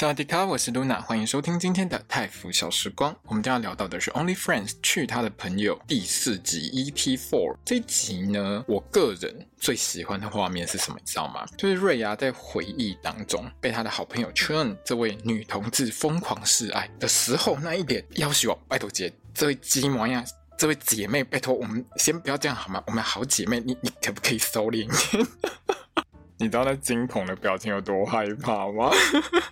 萨瓦迪卡，我是 Luna，欢迎收听今天的泰服小时光。我们将要聊到的是《Only Friends》去他的朋友第四集 EP Four 这一集呢，我个人最喜欢的画面是什么？你知道吗？就是瑞亚在回忆当中被他的好朋友 Chun 这位女同志疯狂示爱的时候，那一点要求，拜托姐，这位鸡模样，这位姐妹，拜托我们先不要这样好吗？我们好姐妹，你你可不可以收敛一点？你知道那惊恐的表情有多害怕吗？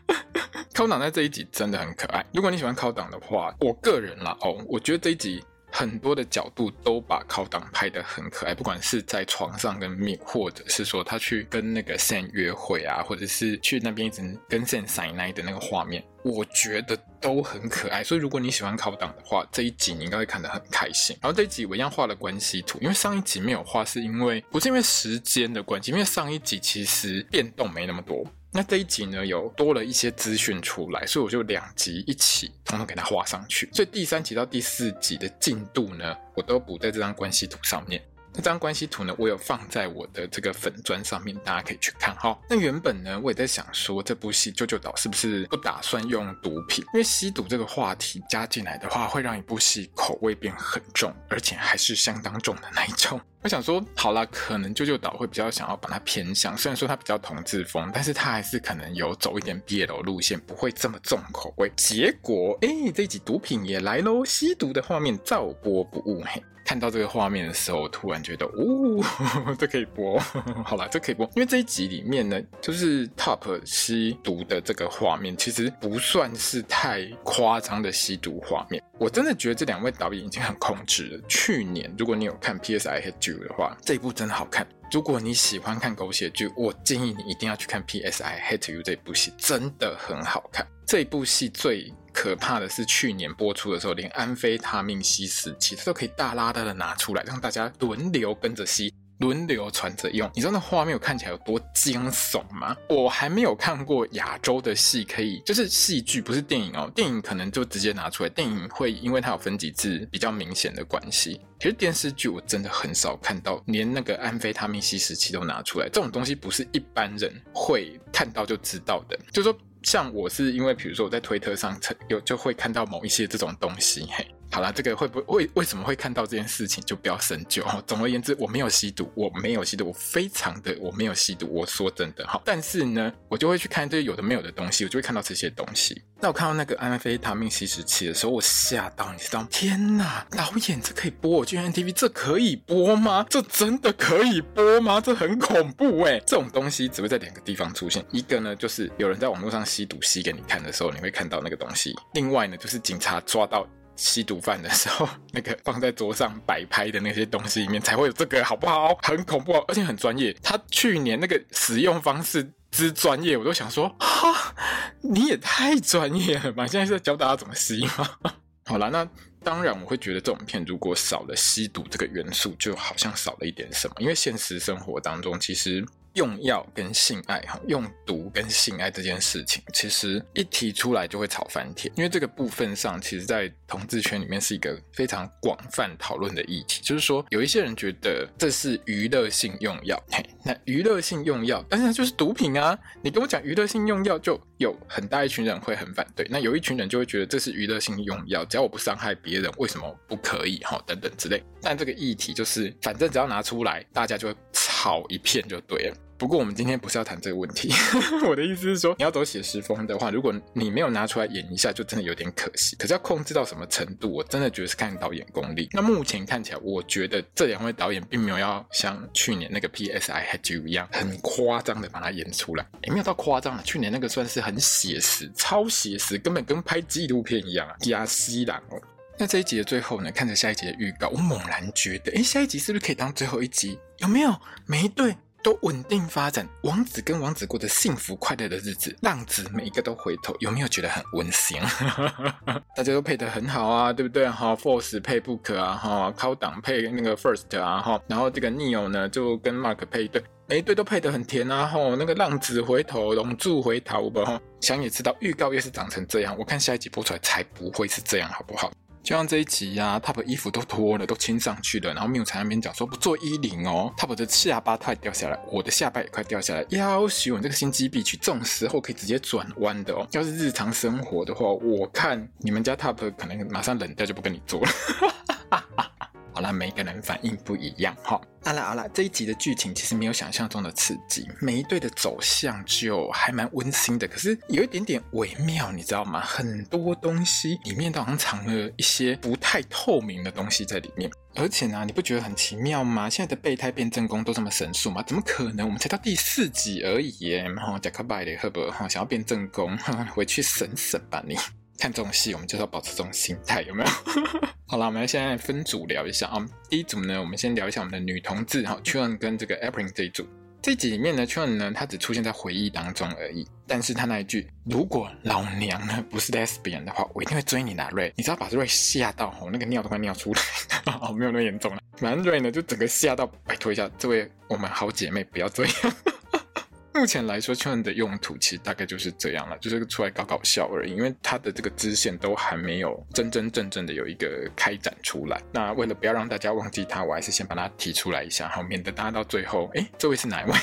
考党在这一集真的很可爱。如果你喜欢考党的话，我个人啦哦，我觉得这一集很多的角度都把考党拍得很可爱，不管是在床上跟面，或者是说他去跟那个 Sam 约会啊，或者是去那边一直跟 Sam 撒奶的那个画面，我觉得都很可爱。所以如果你喜欢考党的话，这一集你应该会看得很开心。然后这一集我一样画了关系图，因为上一集没有画，是因为不是因为时间的关系，因为上一集其实变动没那么多。那这一集呢，有多了一些资讯出来，所以我就两集一起统统给它画上去。所以第三集到第四集的进度呢，我都补在这张关系图上面。那这张关系图呢，我有放在我的这个粉专上面，大家可以去看哈。那原本呢，我也在想说，这部戏《舅舅岛》是不是不打算用毒品？因为吸毒这个话题加进来的话，会让一部戏口味变很重，而且还是相当重的那一种。我想说，好啦，可能《舅舅岛》会比较想要把它偏向，虽然说它比较同志风，但是它还是可能有走一点 BL 路线，不会这么重口味。结果，哎、欸，这集毒品也来喽，吸毒的画面照播不误。嘿，看到这个画面的时候，突然觉得，哦，这可以播。好啦，这可以播，因为这一集里面呢，就是 Top 吸毒的这个画面，其实不算是太夸张的吸毒画面。我真的觉得这两位导演已经很控制了。去年，如果你有看 P.S. I Hate You 的话，这一部真的好看。如果你喜欢看狗血剧，我建议你一定要去看 P.S. I Hate You 这部戏，真的很好看。这部戏最可怕的是，去年播出的时候，连安非他命吸食器它都可以大拉大的拿出来，让大家轮流跟着吸。轮流传着用，你知道那画面有看起来有多惊悚吗？我还没有看过亚洲的戏，可以就是戏剧，不是电影哦。电影可能就直接拿出来，电影会因为它有分级制比较明显的关系。其实电视剧我真的很少看到，连那个安非他命吸食器都拿出来，这种东西不是一般人会看到就知道的。就是说，像我是因为，比如说我在推特上有就会看到某一些这种东西，嘿。好啦，这个会不会为为什么会看到这件事情，就不要深究。总而言之，我没有吸毒，我没有吸毒，我非常的我没有吸毒。我说真的哈，但是呢，我就会去看这些有的没有的东西，我就会看到这些东西。那我看到那个安非他命吸食器的时候，我吓到，你知道吗？天哪，导演这可以播？我去 MTV 这可以播吗？这真的可以播吗？这很恐怖哎！这种东西只会在两个地方出现，一个呢就是有人在网络上吸毒吸给你看的时候，你会看到那个东西；另外呢就是警察抓到。吸毒犯的时候，那个放在桌上摆拍的那些东西里面才会有这个，好不好？很恐怖，而且很专业。他去年那个使用方式之专业，我都想说，哈，你也太专业了吧！现在是在教大家怎么吸吗？好了，那当然我会觉得这种片如果少了吸毒这个元素，就好像少了一点什么。因为现实生活当中，其实。用药跟性爱，哈，用毒跟性爱这件事情，其实一提出来就会吵翻天。因为这个部分上，其实，在同志圈里面是一个非常广泛讨论的议题。就是说，有一些人觉得这是娱乐性用药，嘿，那娱乐性用药，但是它就是毒品啊！你跟我讲娱乐性用药，就有很大一群人会很反对。那有一群人就会觉得这是娱乐性用药，只要我不伤害别人，为什么不可以？哈，等等之类。但这个议题就是，反正只要拿出来，大家就会吵一片就对了。不过我们今天不是要谈这个问题，我的意思是说，你要走写实风的话，如果你没有拿出来演一下，就真的有点可惜。可是要控制到什么程度，我真的觉得是看导演功力。那目前看起来，我觉得这两位导演并没有要像去年那个 P.S. I Had You 一样很夸张的把它演出来，也没有到夸张了。去年那个算是很写实，超写实，根本跟拍纪录片一样啊，亚西兰哦。那这一集的最后呢，看着下一集的预告，我猛然觉得，诶，下一集是不是可以当最后一集？有没有？没对。都稳定发展，王子跟王子过着幸福快乐的日子，浪子每一个都回头，有没有觉得很温馨？大家都配得很好啊，对不对？哈，Force 配 Book 啊，哈，高档配那个 First 啊，哈，然后这个 Neo 呢就跟 Mark 配一对，每一对都配得很甜啊，哈，那个浪子回头，龙柱回头吧，哈，想也知道预告越是长成这样，我看下一集播出来才不会是这样，好不好？就像这一集呀、啊，Top 衣服都脱了，都亲上去了，然后缪才那边讲说不做衣领哦，Top 的下巴快掉下来，我的下巴也快掉下来，要许我这个心机必去，这种时候可以直接转弯的哦。要是日常生活的话，我看你们家 Top 可能马上冷掉，就不跟你做了。好啦，每个人反应不一样哈。好啦好啦，这一集的剧情其实没有想象中的刺激，每一对的走向就还蛮温馨的，可是有一点点微妙，你知道吗？很多东西里面都好像藏了一些不太透明的东西在里面。而且呢，你不觉得很奇妙吗？现在的备胎变正宫都这么神速吗？怎么可能？我们才到第四集而已耶！哈，贾克拜的赫伯哈想要变正宫，回去省省吧你。看这种戏，我们就是要保持这种心态，有没有？好了，我们现在分组聊一下啊。第一组呢，我们先聊一下我们的女同志哈，Chuan 跟这个 April 这一组。这集里面呢，Chuan 呢，他只出现在回忆当中而已。但是他那一句“如果老娘呢不是 Lesbian 的话，我一定会追你拿瑞”，你知道把瑞吓到吼，那个尿都快尿出来，哦，没有那么严重了。反正瑞呢就整个吓到，拜托一下这位我们好姐妹不要这样。目前来说圈的用途其实大概就是这样了，就是出来搞搞笑而已。因为他的这个支线都还没有真真正正的有一个开展出来。那为了不要让大家忘记他，我还是先把它提出来一下，好，免得大家到最后，哎，这位是哪一位？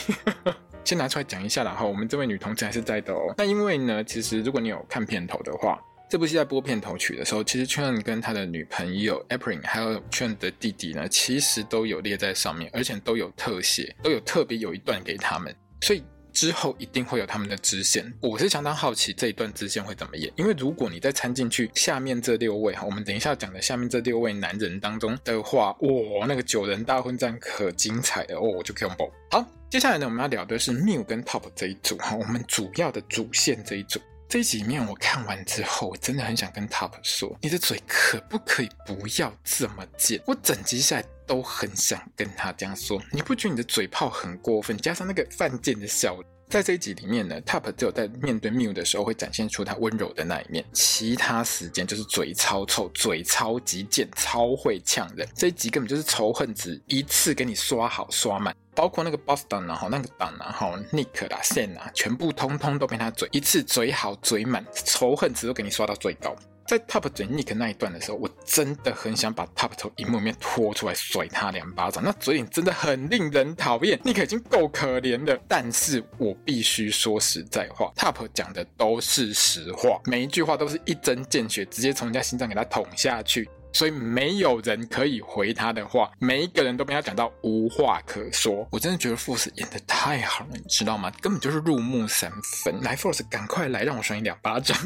先拿出来讲一下啦。哈，我们这位女同志还是在的哦。那因为呢，其实如果你有看片头的话，这部戏在播片头曲的时候，其实圈跟他的女朋友 April 还有 Chuan 的弟弟呢，其实都有列在上面，而且都有特写，都有特别有一段给他们，所以。之后一定会有他们的支线，我是相当好奇这一段支线会怎么演，因为如果你再掺进去下面这六位哈，我们等一下讲的下面这六位男人当中的话，哇，那个九人大混战可精彩了哦，我就可以用爆。好，接下来呢，我们要聊的是 Mew 跟 Top 这一组哈，我们主要的主线这一组。这几面我看完之后，我真的很想跟 Top 说，你的嘴可不可以不要这么贱？我整集下来都很想跟他这样说，你不觉得你的嘴炮很过分？加上那个犯贱的笑，在这一集里面呢，Top 只有在面对 Mew 的时候会展现出他温柔的那一面，其他时间就是嘴超臭，嘴超级贱，超会呛人。这一集根本就是仇恨值一次给你刷好刷满。包括那个 Boston 啊，哈，那个党啊，哈，Nick 啦，Sam 啊，全部通通都被他嘴一次嘴好嘴满，仇恨值都给你刷到最高。在 Top 嘴 Nick 那一段的时候，我真的很想把 Top 从荧幕里面拖出来甩他两巴掌，那嘴脸真的很令人讨厌。Nick 已经够可怜了，但是我必须说实在话，Top 讲的都是实话，每一句话都是一针见血，直接从人家心脏给他捅下去。所以没有人可以回他的话，每一个人都被他讲到无话可说。我真的觉得 Force 演得太好了，你知道吗？根本就是入木三分。来，Force，赶快来，让我甩你两巴掌。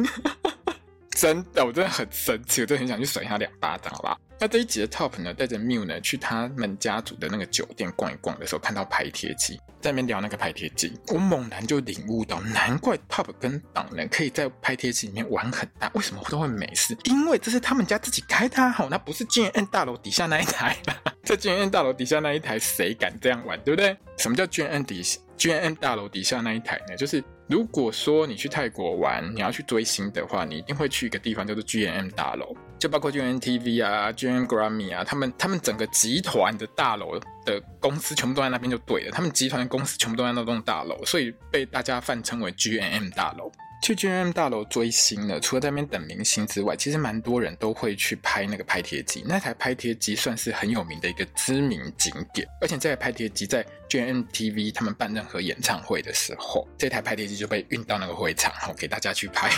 真的，我真的很生气，我真的很想去甩他两巴掌，好吧？那这一集的 Top 呢，带着 Miu 呢去他们家族的那个酒店逛一逛的时候，看到拍贴机，在那边聊那个拍贴机，我猛然就领悟到，难怪 Top 跟党人可以在拍贴机里面玩很大，为什么都会没事？因为这是他们家自己开的，好，那不是 G N 大楼底下那一台，在 G N 大楼底下那一台，谁敢这样玩，对不对？什么叫 G N 底？G N 大楼底下那一台呢？就是。如果说你去泰国玩，你要去追星的话，你一定会去一个地方叫做 GNM 大楼，就包括 G M T V 啊、G M Grammy 啊，他们他们整个集团的大楼的公司全部都在那边就对了，他们集团的公司全部都在那栋大楼，所以被大家泛称为 GNM 大楼。去 G M 大楼追星呢，除了在那边等明星之外，其实蛮多人都会去拍那个拍贴机。那台拍贴机算是很有名的一个知名景点，而且这台拍贴机在 G M T V 他们办任何演唱会的时候，这台拍贴机就被运到那个会场，好给大家去拍。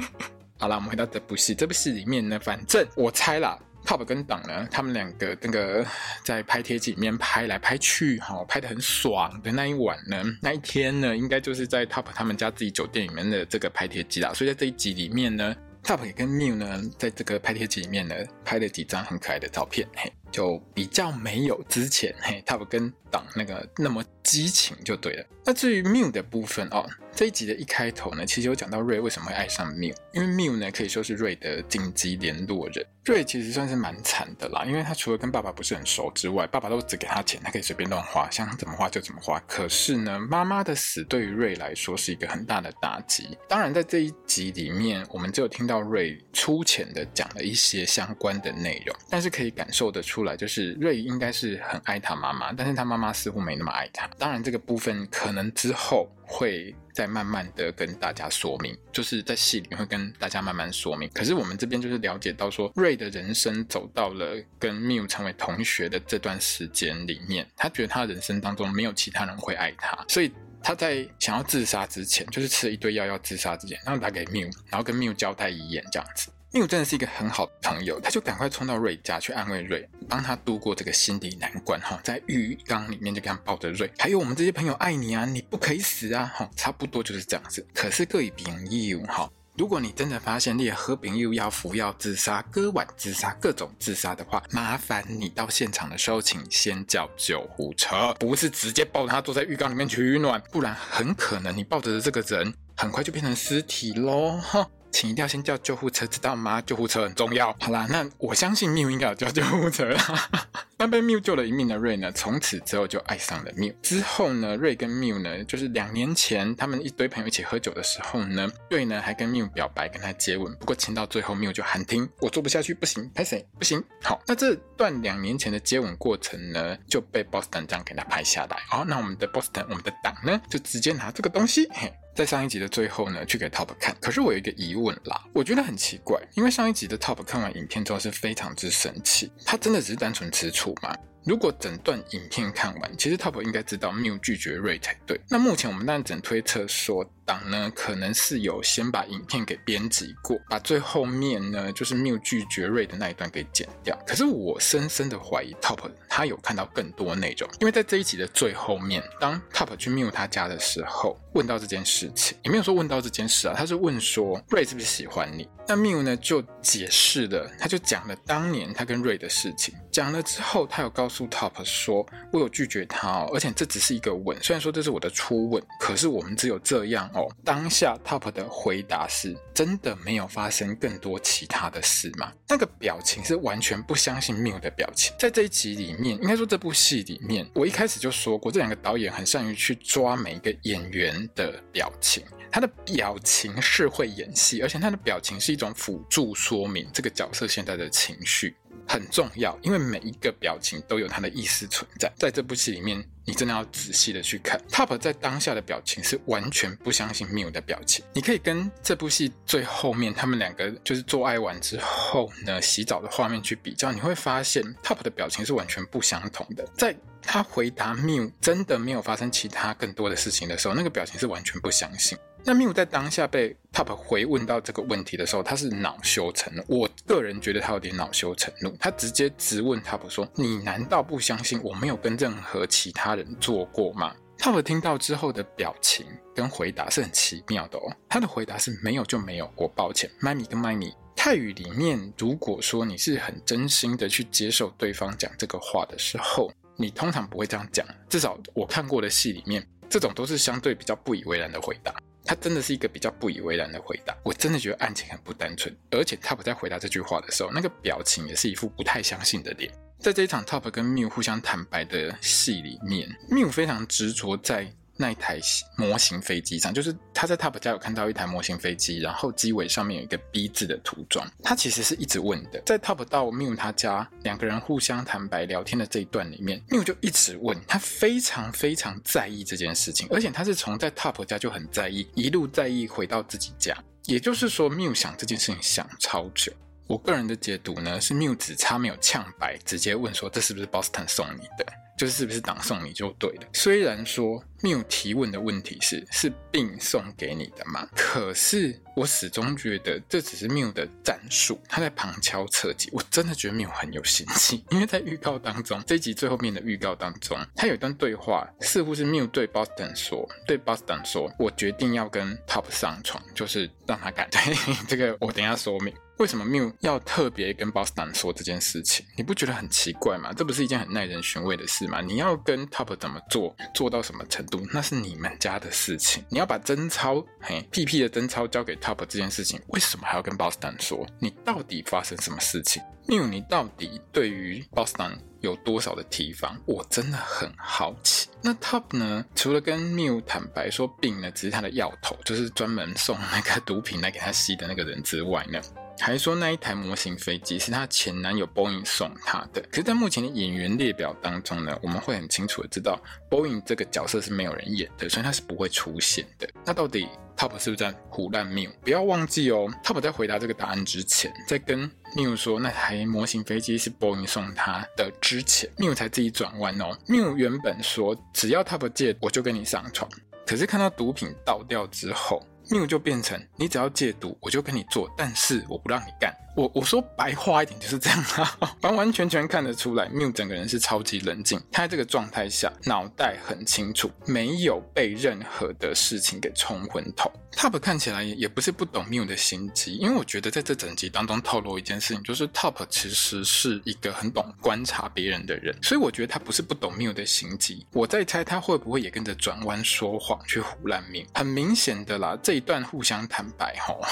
好了，我们回到这部戏，这部戏里面呢，反正我猜啦。Top 跟党呢，他们两个那个在拍贴机里面拍来拍去，哈，拍得很爽的那一晚呢，那一天呢，应该就是在 Top 他们家自己酒店里面的这个拍贴机啦。所以在这一集里面呢，Top 也跟 Mew 呢，在这个拍贴机里面呢，拍了几张很可爱的照片，嘿，就比较没有之前 嘿 Top 跟党那个那么激情就对了。那至于 Mew 的部分哦这一集的一开头呢，其实有讲到瑞为什么会爱上 Miu，，因为 Miu 呢可以说是瑞的紧急联络人。瑞其实算是蛮惨的啦，因为他除了跟爸爸不是很熟之外，爸爸都只给他钱，他可以随便乱花，想怎么花就怎么花。可是呢，妈妈的死对于瑞来说是一个很大的打击。当然，在这一集里面，我们只有听到瑞粗浅的讲了一些相关的内容，但是可以感受得出来，就是瑞应该是很爱他妈妈，但是他妈妈似乎没那么爱他。当然，这个部分可能之后。会再慢慢的跟大家说明，就是在戏里会跟大家慢慢说明。可是我们这边就是了解到说，瑞的人生走到了跟缪成为同学的这段时间里面，他觉得他人生当中没有其他人会爱他，所以他在想要自杀之前，就是吃了一堆药要自杀之前，然后打给缪，然后跟缪交代遗言这样子。缪真的是一个很好的朋友，他就赶快冲到瑞家去安慰瑞，帮他度过这个心理难关。哈，在浴缸里面就跟他抱着瑞，还有我们这些朋友爱你啊，你不可以死啊！哈，差不多就是这样子。可是各位朋友哈，如果你真的发现你也喝朋友要服药自杀、割腕自杀、各种自杀的话，麻烦你到现场的时候，请先叫救护车，不是直接抱着他坐在浴缸里面取暖，不然很可能你抱着的这个人很快就变成尸体喽！哈。请一定要先叫救护车，知道吗？救护车很重要。好啦，那我相信缪应该有叫救护车啦。那被缪救了一命的瑞呢，从此之后就爱上了缪。之后呢，瑞跟缪呢，就是两年前他们一堆朋友一起喝酒的时候呢，瑞呢还跟缪表白，跟他接吻。不过亲到最后，缪就喊停，我做不下去，不行，拍谁？不行。好，那这段两年前的接吻过程呢，就被 Boston 这样给他拍下来。好，那我们的 Boston，我们的党呢，就直接拿这个东西，嘿。在上一集的最后呢，去给 Top 看。可是我有一个疑问啦，我觉得很奇怪，因为上一集的 Top 看完影片之后是非常之生气，他真的只是单纯吃醋吗？如果整段影片看完，其实 Top 应该知道缪拒绝 Ray 才对。那目前我们当然只能推测说。党呢，可能是有先把影片给编辑过，把最后面呢，就是缪拒绝 Ray 的那一段给剪掉。可是我深深的怀疑，Top 他有看到更多内容，因为在这一集的最后面，当 Top 去缪他家的时候，问到这件事情，也没有说问到这件事啊，他是问说 Ray 是不是喜欢你？那缪呢就解释了，他就讲了当年他跟 Ray 的事情，讲了之后，他有告诉诉 Top 说，我有拒绝他哦，而且这只是一个吻，虽然说这是我的初吻，可是我们只有这样。哦，当下 Top 的回答是：真的没有发生更多其他的事吗？那个表情是完全不相信 Miu 的表情。在这一集里面，应该说这部戏里面，我一开始就说过，这两个导演很善于去抓每一个演员的表情。他的表情是会演戏，而且他的表情是一种辅助说明这个角色现在的情绪。很重要，因为每一个表情都有它的意思存在。在这部戏里面，你真的要仔细的去看。Top 在当下的表情是完全不相信缪的表情。你可以跟这部戏最后面他们两个就是做爱完之后呢，洗澡的画面去比较，你会发现 Top 的表情是完全不相同的。在他回答缪真的没有发生其他更多的事情的时候，那个表情是完全不相信。那缪在当下被 Top 回问到这个问题的时候，他是恼羞成怒。我个人觉得他有点恼羞成怒，他直接质问 Top 说：“你难道不相信我没有跟任何其他人做过吗？”Top 听到之后的表情跟回答是很奇妙的哦。他的回答是没有就没有，我抱歉。麦米跟麦米，泰语里面，如果说你是很真心的去接受对方讲这个话的时候，你通常不会这样讲。至少我看过的戏里面，这种都是相对比较不以为然的回答。他真的是一个比较不以为然的回答，我真的觉得案情很不单纯，而且 Top 在回答这句话的时候，那个表情也是一副不太相信的脸。在这一场 Top 跟 Miu 互相坦白的戏里面，Miu 非常执着在。那一台模型飞机上，就是他在 Top 家有看到一台模型飞机，然后机尾上面有一个 B 字的涂装。他其实是一直问的，在 Top 到 Miu 他家两个人互相坦白聊天的这一段里面，Miu 就一直问，他非常非常在意这件事情，而且他是从在 Top 家就很在意，一路在意回到自己家。也就是说，Miu 想这件事情想超久。我个人的解读呢，是 Miu 只差没有呛白，直接问说这是不是 Boston 送你的？就是是不是党送你就对了。虽然说缪提问的问题是是病送给你的吗，可是我始终觉得这只是缪的战术，他在旁敲侧击。我真的觉得缪很有心机，因为在预告当中，这集最后面的预告当中，他有一段对话，似乎是缪对 Boston 说，对 Boston 说，我决定要跟 Top 上床，就是让他感 对这个，我等下说明。为什么缪要特别跟 Boston 说这件事情？你不觉得很奇怪吗？这不是一件很耐人寻味的事吗？你要跟 Top 怎么做，做到什么程度，那是你们家的事情。你要把贞操，嘿，屁屁的贞操交给 Top 这件事情，为什么还要跟 Boston 说？你到底发生什么事情？New，你到底对于 Boston 有多少的提防？我真的很好奇。那 Top 呢？除了跟 Mew 坦白说病呢只是他的药头，就是专门送那个毒品来给他吸的那个人之外呢？还说那一台模型飞机是她前男友 Boeing 送她的，可是，在目前的演员列表当中呢，我们会很清楚的知道 Boeing 这个角色是没有人演的，所以他是不会出现的。那到底 Top 是不是在唬烂 Miu？不要忘记哦，Top 在回答这个答案之前，在跟 Miu 说那台模型飞机是 Boeing 送他的之前，Miu 才自己转弯哦。Miu 原本说只要 Top 借，我就跟你上床，可是看到毒品倒掉之后。，Miu 就变成你只要戒毒，我就跟你做，但是我不让你干。我我说白话一点就是这样啊，完完全全看得出来，Miu 整个人是超级冷静，他在这个状态下脑袋很清楚，没有被任何的事情给冲昏头。Top 看起来也不是不懂 Miu 的心机，因为我觉得在这整集当中透露一件事情，就是 Top 其实是一个很懂观察别人的人，所以我觉得他不是不懂 Miu 的心机。我在猜他会不会也跟着转弯说谎去唬烂 Miu，。很明显的啦，这一段互相坦白吼。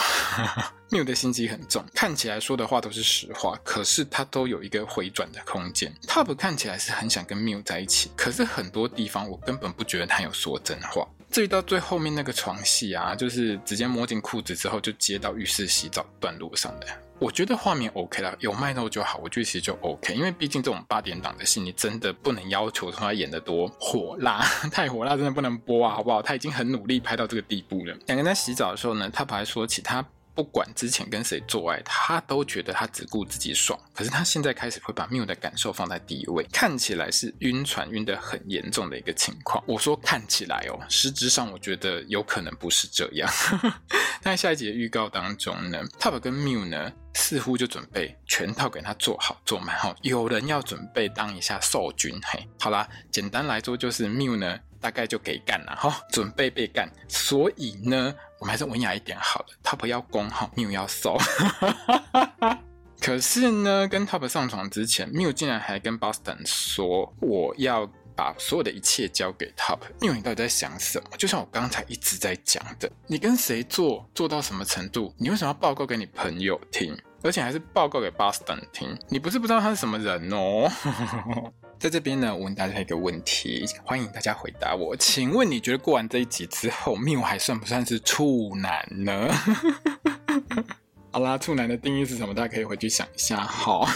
缪的心机很重，看起来说的话都是实话，可是他都有一个回转的空间。Top 看起来是很想跟缪在一起，可是很多地方我根本不觉得他有说真话。至于到最后面那个床戏啊，就是直接摸进裤子之后就接到浴室洗澡段落上的，我觉得画面 OK 啦，有卖肉就好，我觉得其实就 OK，因为毕竟这种八点档的戏，你真的不能要求他演得多火辣，太火辣真的不能播啊，好不好？他已经很努力拍到这个地步了。两个人洗澡的时候呢，Top 还说起他。不管之前跟谁做爱，他都觉得他只顾自己爽。可是他现在开始会把缪的感受放在第一位，看起来是晕船晕得很严重的一个情况。我说看起来哦，实质上我觉得有可能不是这样。在下一集的预告当中呢，Top 跟 Mew 呢似乎就准备全套给他做好做满哈，有人要准备当一下受军嘿。好啦，简单来说就是缪呢大概就给干了哈，准备被干，所以呢。我们还是文雅一点好了，Top 要攻哈，Miu 要收。可是呢，跟 Top 上床之前，Miu 竟然还跟 Boston 说：“我要把所有的一切交给 Top。”Mew 你到底在想什么？就像我刚才一直在讲的，你跟谁做，做到什么程度？你为什么要报告给你朋友听，而且还是报告给 Boston 听？你不是不知道他是什么人哦。在这边呢，我问大家一个问题，欢迎大家回答我。请问你觉得过完这一集之后命我还算不算是处男呢？好啦，处男的定义是什么？大家可以回去想一下。好。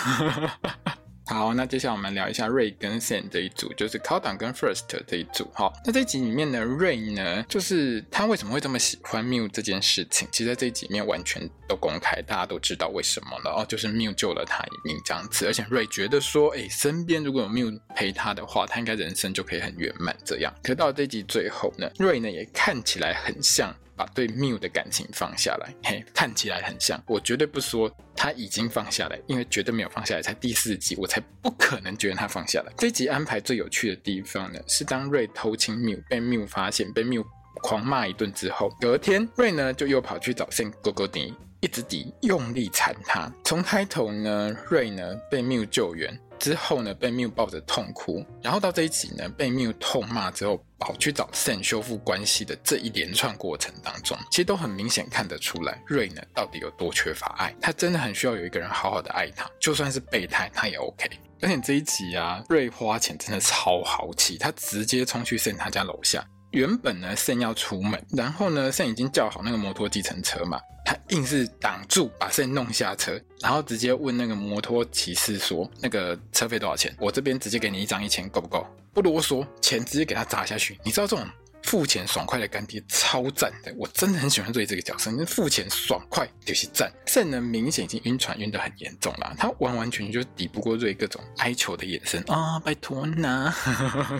好，那接下来我们聊一下 Ray 跟 Sam 这一组，就是 c o d o n 跟 First 这一组。哈，那这集里面呢，Ray 呢，就是他为什么会这么喜欢 Mew 这件事情，其实在这一集里面完全都公开，大家都知道为什么了哦，就是 Mew 救了他一命这样子，而且 Ray 觉得说，哎，身边如果有 Mew 陪他的话，他应该人生就可以很圆满这样。可到这集最后呢，Ray 呢也看起来很像。把对 Mew 的感情放下来，嘿，看起来很像。我绝对不说他已经放下来，因为绝对没有放下来。才第四集，我才不可能觉得他放下来。这集安排最有趣的地方呢，是当瑞偷亲 Mew 被 Mew 发现，被 Mew 狂骂一顿之后，隔天瑞呢就又跑去找 Sam 哥哥迪，一直抵用力缠他。从开头呢瑞呢被缪救援。之后呢，被 Mew 抱着痛哭，然后到这一集呢，被 Mew 痛骂之后，跑去找 Sen 修复关系的这一连串过程当中，其实都很明显看得出来瑞呢到底有多缺乏爱，他真的很需要有一个人好好的爱他，就算是备胎他也 OK。而且这一集啊瑞花钱真的超豪气，他直接冲去 Sen 他家楼下。原本呢，Sam 要出门，然后呢，Sam 已经叫好那个摩托计程车嘛，他硬是挡住，把 Sam 弄下车，然后直接问那个摩托骑士说：“那个车费多少钱？我这边直接给你一张一千，够不够？”不啰嗦，钱直接给他砸下去。你知道这种付钱爽快的干爹超赞的，我真的很喜欢瑞这个角色，那付钱爽快就是赞。Sam 呢，明显已经晕船晕得很严重了，他完完全全就抵不过瑞各种哀求的眼神啊、拜托呐，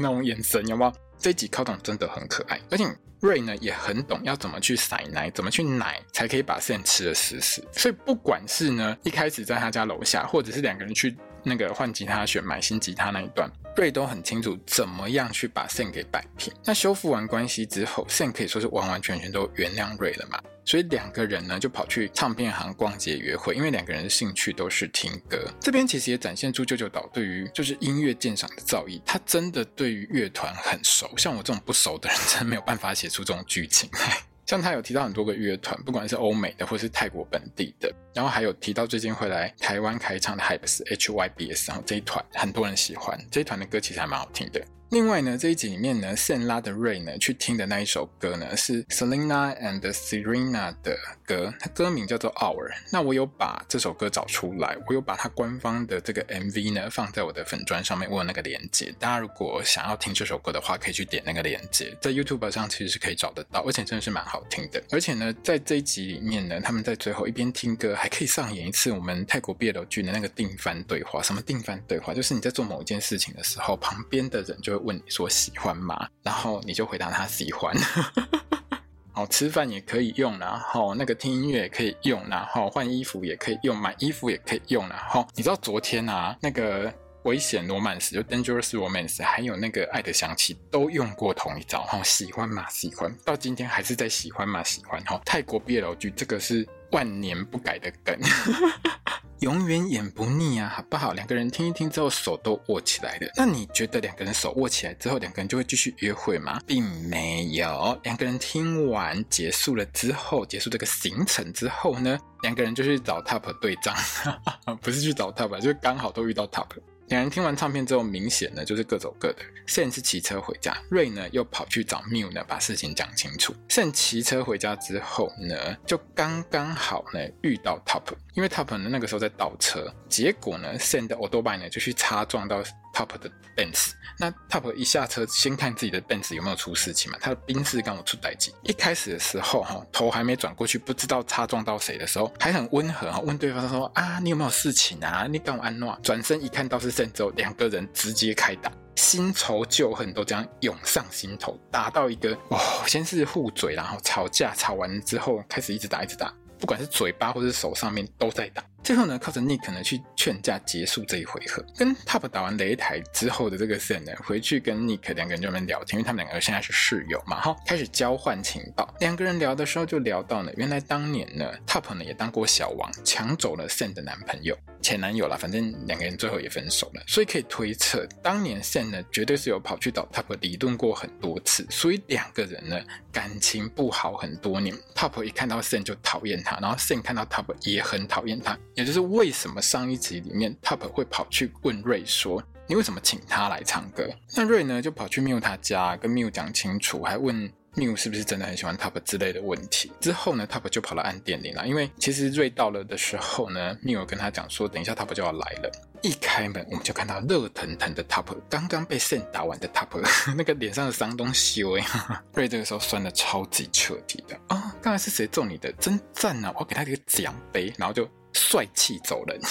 那种眼神有没有？这一集 Countdown 真的很可爱，而且瑞呢也很懂要怎么去塞奶，怎么去奶才可以把 Sam 吃得死死。所以不管是呢一开始在他家楼下，或者是两个人去那个换吉他选买新吉他那一段瑞都很清楚怎么样去把 Sam 给摆平。那修复完关系之后，Sam 可以说是完完全全都原谅瑞了嘛。所以两个人呢就跑去唱片行逛街约会，因为两个人的兴趣都是听歌。这边其实也展现出舅舅岛对于就是音乐鉴赏的造诣，他真的对于乐团很熟。像我这种不熟的人，真没有办法写出这种剧情来。像他有提到很多个乐团，不管是欧美的或是泰国本地的，然后还有提到最近会来台湾开唱的 HYBES HYBS，然后这一团很多人喜欢，这一团的歌其实还蛮好听的。另外呢，这一集里面呢，Sam 拉的 Ray 呢去听的那一首歌呢，是 Selena and Serena 的歌，它歌名叫做 Hour。那我有把这首歌找出来，我有把它官方的这个 MV 呢放在我的粉专上面，我有那个链接。大家如果想要听这首歌的话，可以去点那个链接，在 YouTube 上其实是可以找得到，而且真的是蛮好听的。而且呢，在这一集里面呢，他们在最后一边听歌，还可以上演一次我们泰国 BL 剧的那个定番对话。什么定番对话？就是你在做某一件事情的时候，旁边的人就会问你说喜欢吗？然后你就回答他喜欢。好，吃饭也可以用，然后那个听音乐也可以用，然后换衣服也可以用，买衣服也可以用。然后你知道昨天啊，那个危险罗曼史就 Dangerous Romance，还有那个爱的香气都用过同一招。哈，喜欢吗？喜欢。到今天还是在喜欢吗？喜欢。哈，泰国 BL 剧这个是万年不改的梗。永远演不腻啊，好不好？两个人听一听之后，手都握起来了。那你觉得两个人手握起来之后，两个人就会继续约会吗？并没有。两个人听完结束了之后，结束这个行程之后呢，两个人就去找 Top 对账，不是去找 Top，就是刚好都遇到 Top。两人听完唱片之后，明显呢就是各走各的。Sen 是骑车回家，瑞呢又跑去找 Miu 呢，把事情讲清楚。Sen 骑车回家之后呢，就刚刚好呢遇到 Top，因为 Top 呢那个时候在倒车，结果呢 Sen 的 Autobike 呢就去擦撞到 Top 的 Benz。那 Top 一下车，先看自己的 Benz 有没有出事情嘛？他的宾士刚好出代机。一开始的时候，哈，头还没转过去，不知道擦撞到谁的时候，还很温和哈，问对方说：“啊，你有没有事情啊？你干我安诺？”转身一看到是郑州，两个人直接开打，新仇旧恨都这样涌上心头，打到一个哦，先是互嘴，然后吵架，吵完之后开始一直打，一直打，不管是嘴巴或是手上面都在打。最后呢，靠着 Nick 呢去劝架结束这一回合。跟 Top 打完擂台之后的这个 Sen 呢，回去跟 Nick 两个人就在那边聊天，因为他们两个人现在是室友嘛，哈，开始交换情报。两个人聊的时候就聊到呢，原来当年呢，Top 呢也当过小王，抢走了 Sen 的男朋友、前男友啦，反正两个人最后也分手了。所以可以推测，当年 Sen 呢绝对是有跑去找 Top 理论过很多次，所以两个人呢感情不好很多年。Top 一看到 Sen 就讨厌他，然后 Sen 看到 Top 也很讨厌他。也就是为什么上一集里面 Top 会跑去问瑞说：“你为什么请他来唱歌？”那瑞呢就跑去 Mew 他家跟 Mew 讲清楚，还问 Mew 是不是真的很喜欢 Top 之类的问题。之后呢，Top 就跑到按电铃了，因为其实瑞到了的时候呢，Mew 跟他讲说：“等一下 Top 就要来了。”一开门我们就看到热腾腾的 Top，刚刚被扇打完的 Top，那个脸上的伤东西哎，瑞这个时候酸的超级彻底的啊！哦，刚才是谁揍你的？真赞啊！我给他一个奖杯，然后就。帅气走人。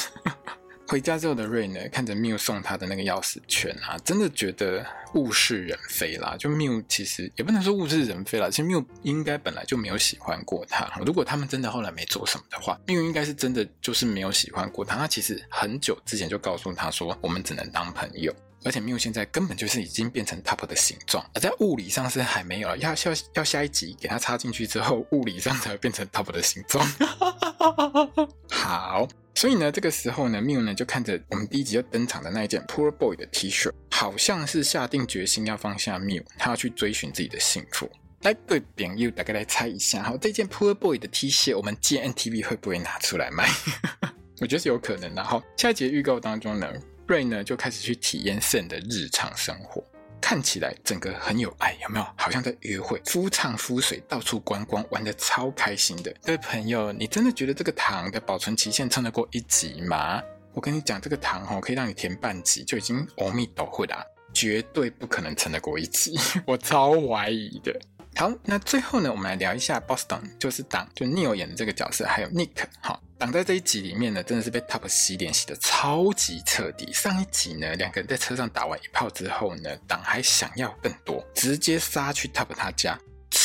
回家之后的瑞呢，看着缪送他的那个钥匙圈啊，真的觉得物是人非啦。就缪其实也不能说物是人非啦，其实缪应该本来就没有喜欢过他。如果他们真的后来没做什么的话缪应该是真的就是没有喜欢过他。他其实很久之前就告诉他说，我们只能当朋友。而且 Mew 现在根本就是已经变成 Top 的形状，而在物理上是还没有，要要要下一集给它插进去之后，物理上才会变成 Top 的形状。好，所以呢，这个时候呢，Mew 呢就看着我们第一集要登场的那一件 Poor Boy 的 T 恤，好像是下定决心要放下 Mew，他要去追寻自己的幸福。来，各位朋友，大概来猜一下，好，这件 Poor Boy 的 T 恤，我们 GNTV 会不会拿出来卖？我觉得是有可能的。好，下一集预告当中呢。瑞呢就开始去体验肾的日常生活，看起来整个很有爱，有没有？好像在约会，夫唱夫随，到处观光，玩得超开心的。各位朋友，你真的觉得这个糖的保存期限撑得过一集吗？我跟你讲，这个糖哦，可以让你填半集就已经阿弥陀佛啦，绝对不可能撑得过一集，我超怀疑的。好，那最后呢，我们来聊一下 Boston，就是党，就 Neil 演的这个角色，还有 Nick，好，党在这一集里面呢，真的是被 Top 洗脸洗的超级彻底。上一集呢，两个人在车上打完一炮之后呢，党还想要更多，直接杀去 Top 他家。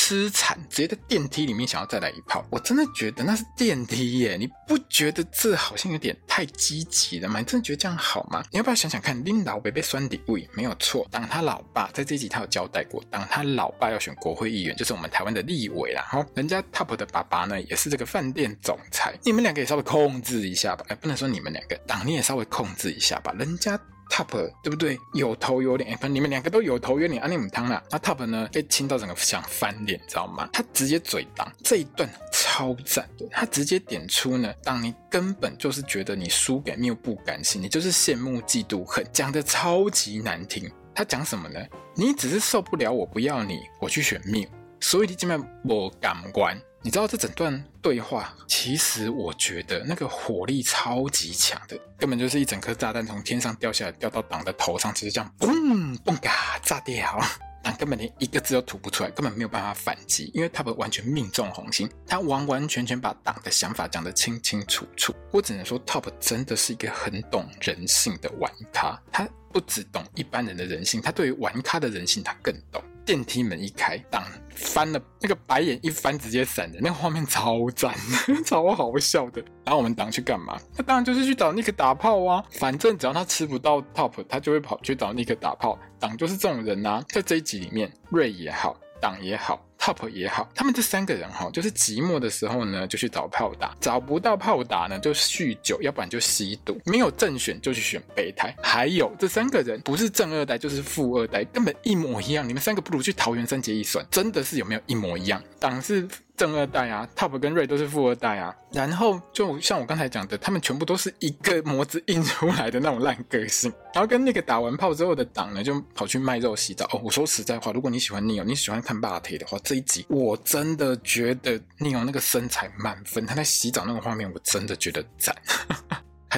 痴缠，直接在电梯里面想要再来一炮。我真的觉得那是电梯耶，你不觉得这好像有点太积极了吗？你真的觉得这样好吗？你要不要想想看，领导被被酸底位没有错。当他老爸在这集他有交代过，当他老爸要选国会议员，就是我们台湾的立委啦。哈，人家 Top 的爸爸呢，也是这个饭店总裁。你们两个也稍微控制一下吧，哎，不能说你们两个，党你也稍微控制一下吧，人家。Top 对不对？有头有脸，反正你们两个都有头有脸，阿尼姆汤啦。那 Top 呢？被亲到整个想翻脸，知道吗？他直接嘴当这一段超赞的，他直接点出呢，当你根本就是觉得你输给缪不甘心，你就是羡慕嫉妒恨，讲的超级难听。他讲什么呢？你只是受不了我不要你，我去选缪，所以你这边我感官。你知道这整段对话，其实我觉得那个火力超级强的，根本就是一整颗炸弹从天上掉下来，掉到党的头上，直接这样嘣嘣嘎炸掉，党根本连一个字都吐不出来，根本没有办法反击，因为他们完全命中红心，他完完全全把党的想法讲得清清楚楚。我只能说，Top 真的是一个很懂人性的玩咖，他不只懂一般人的人性，他对于玩咖的人性他更懂。电梯门一开，当翻了那个白眼一翻，直接闪人，那个画面超赞，超好笑的。然后我们党去干嘛？他当然就是去找尼克打炮啊！反正只要他吃不到 Top，他就会跑去找尼克打炮。党就是这种人啊，在这一集里面，瑞也好，党也好。Top 也好，他们这三个人哈，就是寂寞的时候呢，就去找炮打；找不到炮打呢，就酗酒，要不然就吸毒。没有正选就去选备胎。还有这三个人不是正二代就是富二代，根本一模一样。你们三个不如去桃园三结义算，真的是有没有一模一样？党是。正二代啊，Top 跟 Ray 都是富二代啊，然后就像我刚才讲的，他们全部都是一个模子印出来的那种烂个性，然后跟那个打完炮之后的党呢，就跑去卖肉洗澡。哦，我说实在话，如果你喜欢 Neil，你喜欢看霸体的话，这一集我真的觉得 Neil 那个身材满分，他在洗澡那个画面，我真的觉得赞。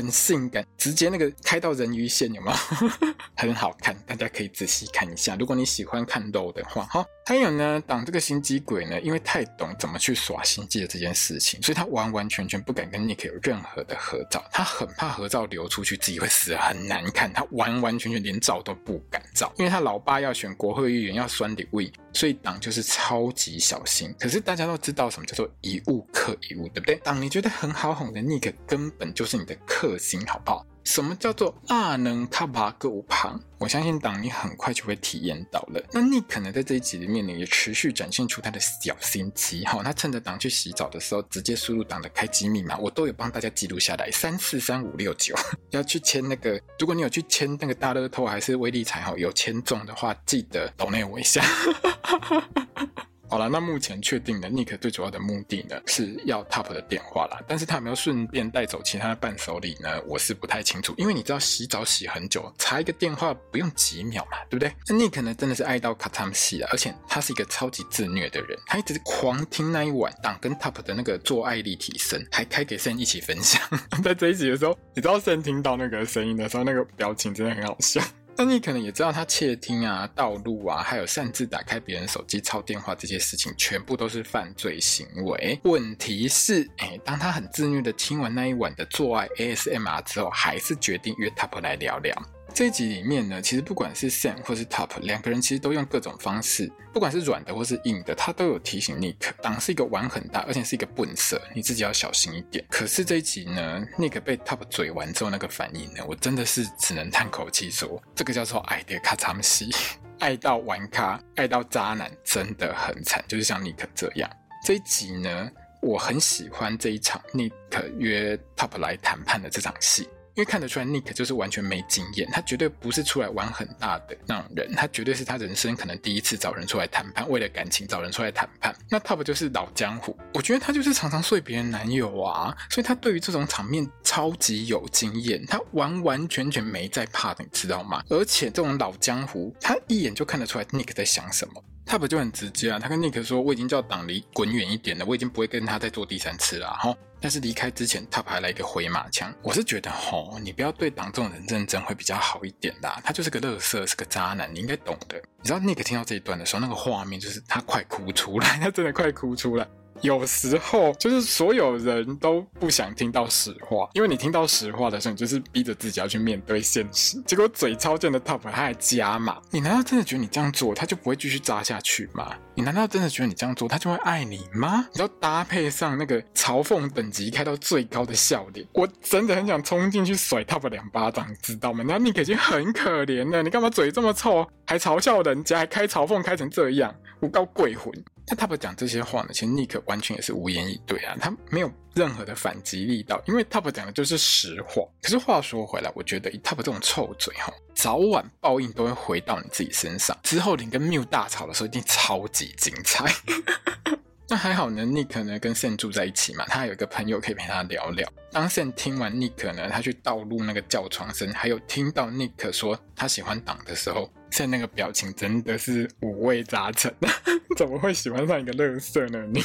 很性感，直接那个开到人鱼线，有没有？很好看，大家可以仔细看一下。如果你喜欢看肉的话，哈。还有呢，挡这个心机鬼呢，因为太懂怎么去耍心机的这件事情，所以他完完全全不敢跟 Nick 有任何的合照，他很怕合照流出去自己会死很难看，他完完全全连照都不敢照，因为他老爸要选国会议员要酸李位，所以党就是超级小心。可是大家都知道什么叫做一物克一物，对不对？党你觉得很好哄的 Nick 根本就是你的克星，好不好？什么叫做阿能卡巴够旁？我相信党你很快就会体验到了。那你可能在这一集里面呢，也持续展现出他的小心机。哈，他趁着党去洗澡的时候，直接输入党的开机密码，我都有帮大家记录下来，三四三五六九。要去签那个，如果你有去签那个大乐透还是威力彩，哈，有签中的话，记得抖内我一下。好了，那目前确定的 Nick 最主要的目的呢，是要 Top 的电话啦。但是他有没有顺便带走其他的伴手礼呢？我是不太清楚，因为你知道洗澡洗很久，查一个电话不用几秒嘛，对不对？那 Nick 呢，真的是爱到卡惨死了，而且他是一个超级自虐的人，他一直狂听那一晚党跟 Top 的那个做爱立体声，还开给 Sam 一起分享。在这一集的时候，你知道 Sam 听到那个声音的时候，那个表情真的很好笑。但你可能也知道，他窃听啊、盗录啊，还有擅自打开别人手机抄电话这些事情，全部都是犯罪行为。问题是，哎，当他很自虐的听完那一晚的做爱 ASMR 之后，还是决定约 Top 来聊聊。这一集里面呢，其实不管是 Sam 或是 Top 两个人，其实都用各种方式，不管是软的或是硬的，他都有提醒 Nick，党是一个玩很大，而且是一个笨色，你自己要小心一点。可是这一集呢，Nick 被 Top 嘴完之后那个反应呢，我真的是只能叹口气说，这个叫做爱的卡惨死，爱到玩咖，爱到渣男，真的很惨，就是像 Nick 这样。这一集呢，我很喜欢这一场 Nick 约 Top 来谈判的这场戏。因为看得出来，Nick 就是完全没经验，他绝对不是出来玩很大的那种人，他绝对是他人生可能第一次找人出来谈判，为了感情找人出来谈判。那 Top 就是老江湖，我觉得他就是常常睡别人男友啊，所以他对于这种场面超级有经验，他完完全全没在怕，你知道吗？而且这种老江湖，他一眼就看得出来 Nick 在想什么。Top 就很直接啊，他跟 Nick 说：“我已经叫党离滚远一点了，我已经不会跟他再做第三次了。”哈。但是离开之前他拍了一个回马枪。我是觉得，吼，你不要对党这种人认真会比较好一点啦。他就是个乐色，是个渣男，你应该懂的。你知道 Nick 听到这一段的时候，那个画面就是他快哭出来，他真的快哭出来。有时候就是所有人都不想听到实话，因为你听到实话的时候，你就是逼着自己要去面对现实。结果嘴超贱的 Top 他还加码，你难道真的觉得你这样做他就不会继续扎下去吗？你难道真的觉得你这样做他就会爱你吗？你要搭配上那个嘲讽等级开到最高的笑脸，我真的很想冲进去甩 Top 两巴掌，知道吗？那你已经很可怜了，你干嘛嘴这么臭，还嘲笑人家，还开嘲讽开成这样，我告鬼魂！那 Top 讲这些话呢，其实 nik 完全也是无言以对啊，他没有任何的反击力道，因为 Top 讲的就是实话。可是话说回来，我觉得以 Top 这种臭嘴哈，早晚报应都会回到你自己身上。之后你跟缪大吵的时候，一定超级精彩。那还好呢，Nick 呢跟 Sen 住在一起嘛，他有一个朋友可以陪他聊聊。当 Sen 听完 Nick 呢，他去道路那个叫床声，还有听到 Nick 说他喜欢党的时候，Sam 那个表情真的是五味杂陈。怎么会喜欢上一个乐色呢？你，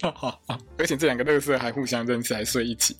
而且这两个乐色还互相认识，还睡一起。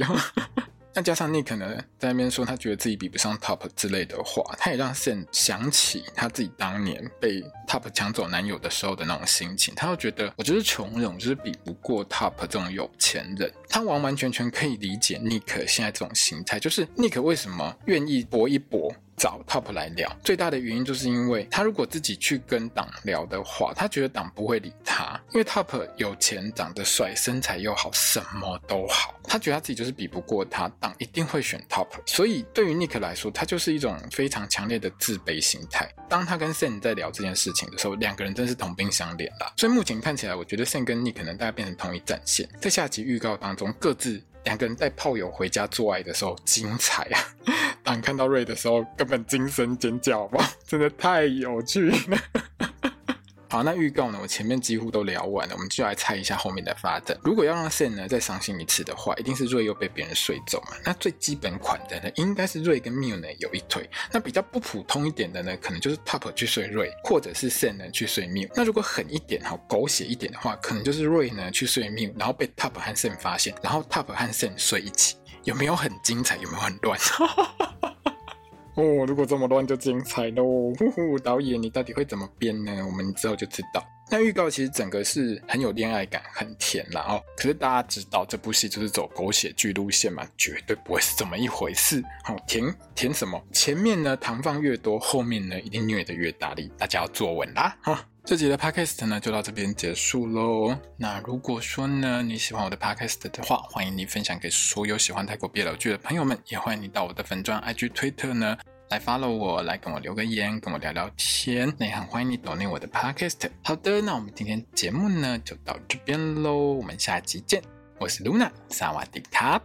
那加上 Nick 呢，在那边说他觉得自己比不上 Top 之类的话，他也让 Sam 想起他自己当年被 Top 抢走男友的时候的那种心情。他又觉得，我就是穷人，我就是比不过 Top 这种有钱人。他完完全全可以理解 Nick 现在这种心态，就是 Nick 为什么愿意搏一搏。找 Top 来聊，最大的原因就是因为他如果自己去跟党聊的话，他觉得党不会理他，因为 Top 有钱、长得帅、身材又好，什么都好，他觉得他自己就是比不过他，党一定会选 Top。所以对于 Nick 来说，他就是一种非常强烈的自卑心态。当他跟 Sen 在聊这件事情的时候，两个人真是同病相怜啦。所以目前看起来，我觉得 Sen 跟 Nick 可能大概变成同一战线，在下集预告当中各自。两个人带炮友回家做爱的时候精彩啊！当看到瑞的时候，根本惊声尖叫吧，真的太有趣了。好，那预告呢？我前面几乎都聊完了，我们就来猜一下后面的发展。如果要让 Sam 呢再伤心一次的话，一定是瑞又被别人睡走嘛。那最基本款的呢，应该是瑞跟 Mew 呢有一腿。那比较不普通一点的呢，可能就是 Top 去睡瑞，或者是 Sam 呢去睡 Mew。那如果狠一点，好狗血一点的话，可能就是瑞呢去睡 Mew，然后被 Top 和 Sam 发现，然后 Top 和 Sam 睡一起，有没有很精彩？有没有很乱？哦，如果这么乱就精彩喽！呼呼，导演你到底会怎么编呢？我们之后就知道。那预告其实整个是很有恋爱感，很甜啦哦。可是大家知道这部戏就是走狗血剧路线嘛，绝对不会是这么一回事。好，甜甜什么？前面呢糖放越多，后面呢一定虐得越大力，大家要坐稳啦！哈，这集的 Podcast 呢就到这边结束喽。那如果说呢你喜欢我的 Podcast 的话，欢迎你分享给所有喜欢泰国 BL 剧的朋友们，也欢迎你到我的粉钻 IG 推特呢。来 follow 我，来跟我留个言，跟我聊聊天。那也很欢迎你点进我的 podcast。好的，那我们今天节目呢就到这边喽，我们下期见。我是 Luna，萨瓦迪卡。